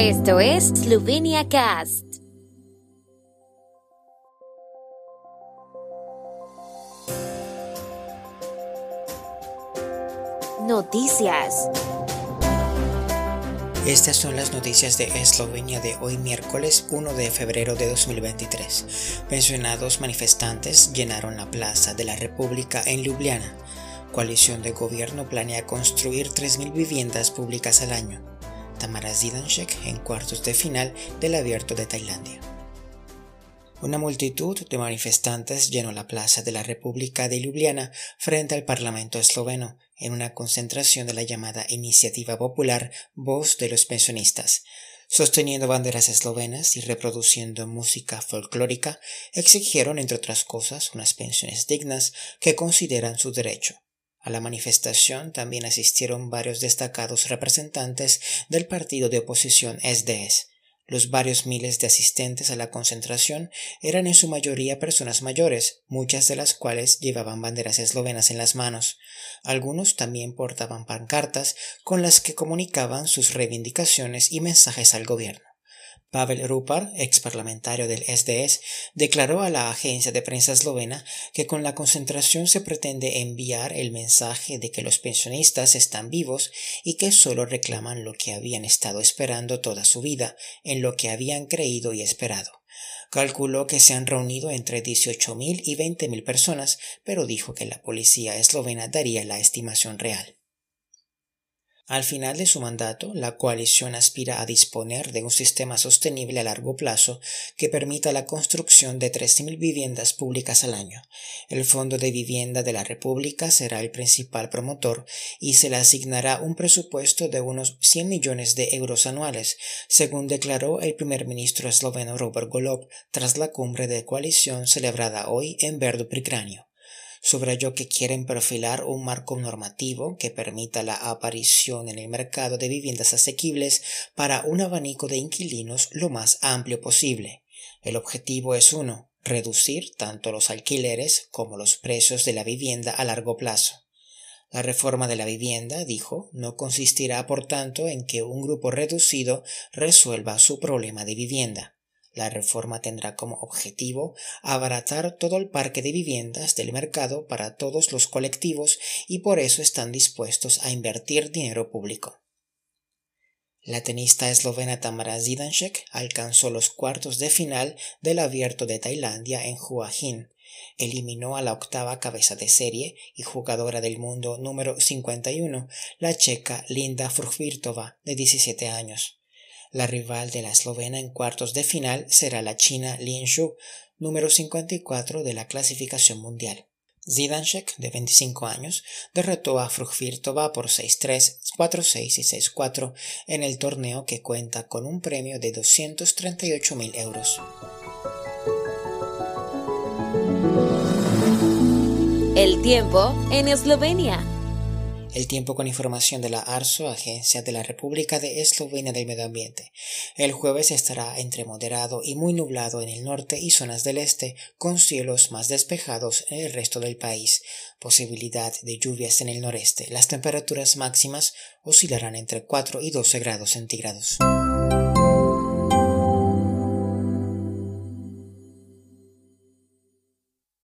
Esto es Slovenia Cast. Noticias. Estas son las noticias de Eslovenia de hoy miércoles 1 de febrero de 2023. Pensionados manifestantes llenaron la Plaza de la República en Ljubljana. Coalición de gobierno planea construir 3.000 viviendas públicas al año. Tamara Zidanchek en cuartos de final del Abierto de Tailandia. Una multitud de manifestantes llenó la plaza de la República de Ljubljana frente al Parlamento esloveno en una concentración de la llamada Iniciativa Popular Voz de los Pensionistas. Sosteniendo banderas eslovenas y reproduciendo música folclórica, exigieron, entre otras cosas, unas pensiones dignas que consideran su derecho. A la manifestación también asistieron varios destacados representantes del partido de oposición SDS. Los varios miles de asistentes a la concentración eran en su mayoría personas mayores, muchas de las cuales llevaban banderas eslovenas en las manos. Algunos también portaban pancartas con las que comunicaban sus reivindicaciones y mensajes al gobierno. Pavel Rupar, ex parlamentario del SDS, declaró a la agencia de prensa eslovena que con la concentración se pretende enviar el mensaje de que los pensionistas están vivos y que solo reclaman lo que habían estado esperando toda su vida, en lo que habían creído y esperado. Calculó que se han reunido entre 18.000 y 20.000 personas, pero dijo que la policía eslovena daría la estimación real. Al final de su mandato, la coalición aspira a disponer de un sistema sostenible a largo plazo que permita la construcción de 13.000 viviendas públicas al año. El Fondo de Vivienda de la República será el principal promotor y se le asignará un presupuesto de unos 100 millones de euros anuales, según declaró el primer ministro esloveno Robert Golob tras la cumbre de coalición celebrada hoy en Verdu subrayó que quieren perfilar un marco normativo que permita la aparición en el mercado de viviendas asequibles para un abanico de inquilinos lo más amplio posible. El objetivo es uno, reducir tanto los alquileres como los precios de la vivienda a largo plazo. La reforma de la vivienda, dijo, no consistirá por tanto en que un grupo reducido resuelva su problema de vivienda. La reforma tendrá como objetivo abaratar todo el parque de viviendas del mercado para todos los colectivos y por eso están dispuestos a invertir dinero público. La tenista eslovena Tamara Zidanšek alcanzó los cuartos de final del Abierto de Tailandia en Hua Hin. Eliminó a la octava cabeza de serie y jugadora del mundo número 51, la checa Linda Fruhvirtova, de 17 años. La rival de la eslovena en cuartos de final será la china Lin Shu, número 54 de la clasificación mundial. Zidanšek, de 25 años, derrotó a Fruhvirtova por 6-3, 4-6 y 6-4 en el torneo que cuenta con un premio de 238.000 euros. El tiempo en Eslovenia. El tiempo con información de la ARSO, Agencia de la República de Eslovenia del Medio Ambiente. El jueves estará entre moderado y muy nublado en el norte y zonas del este, con cielos más despejados en el resto del país. Posibilidad de lluvias en el noreste. Las temperaturas máximas oscilarán entre 4 y 12 grados centígrados.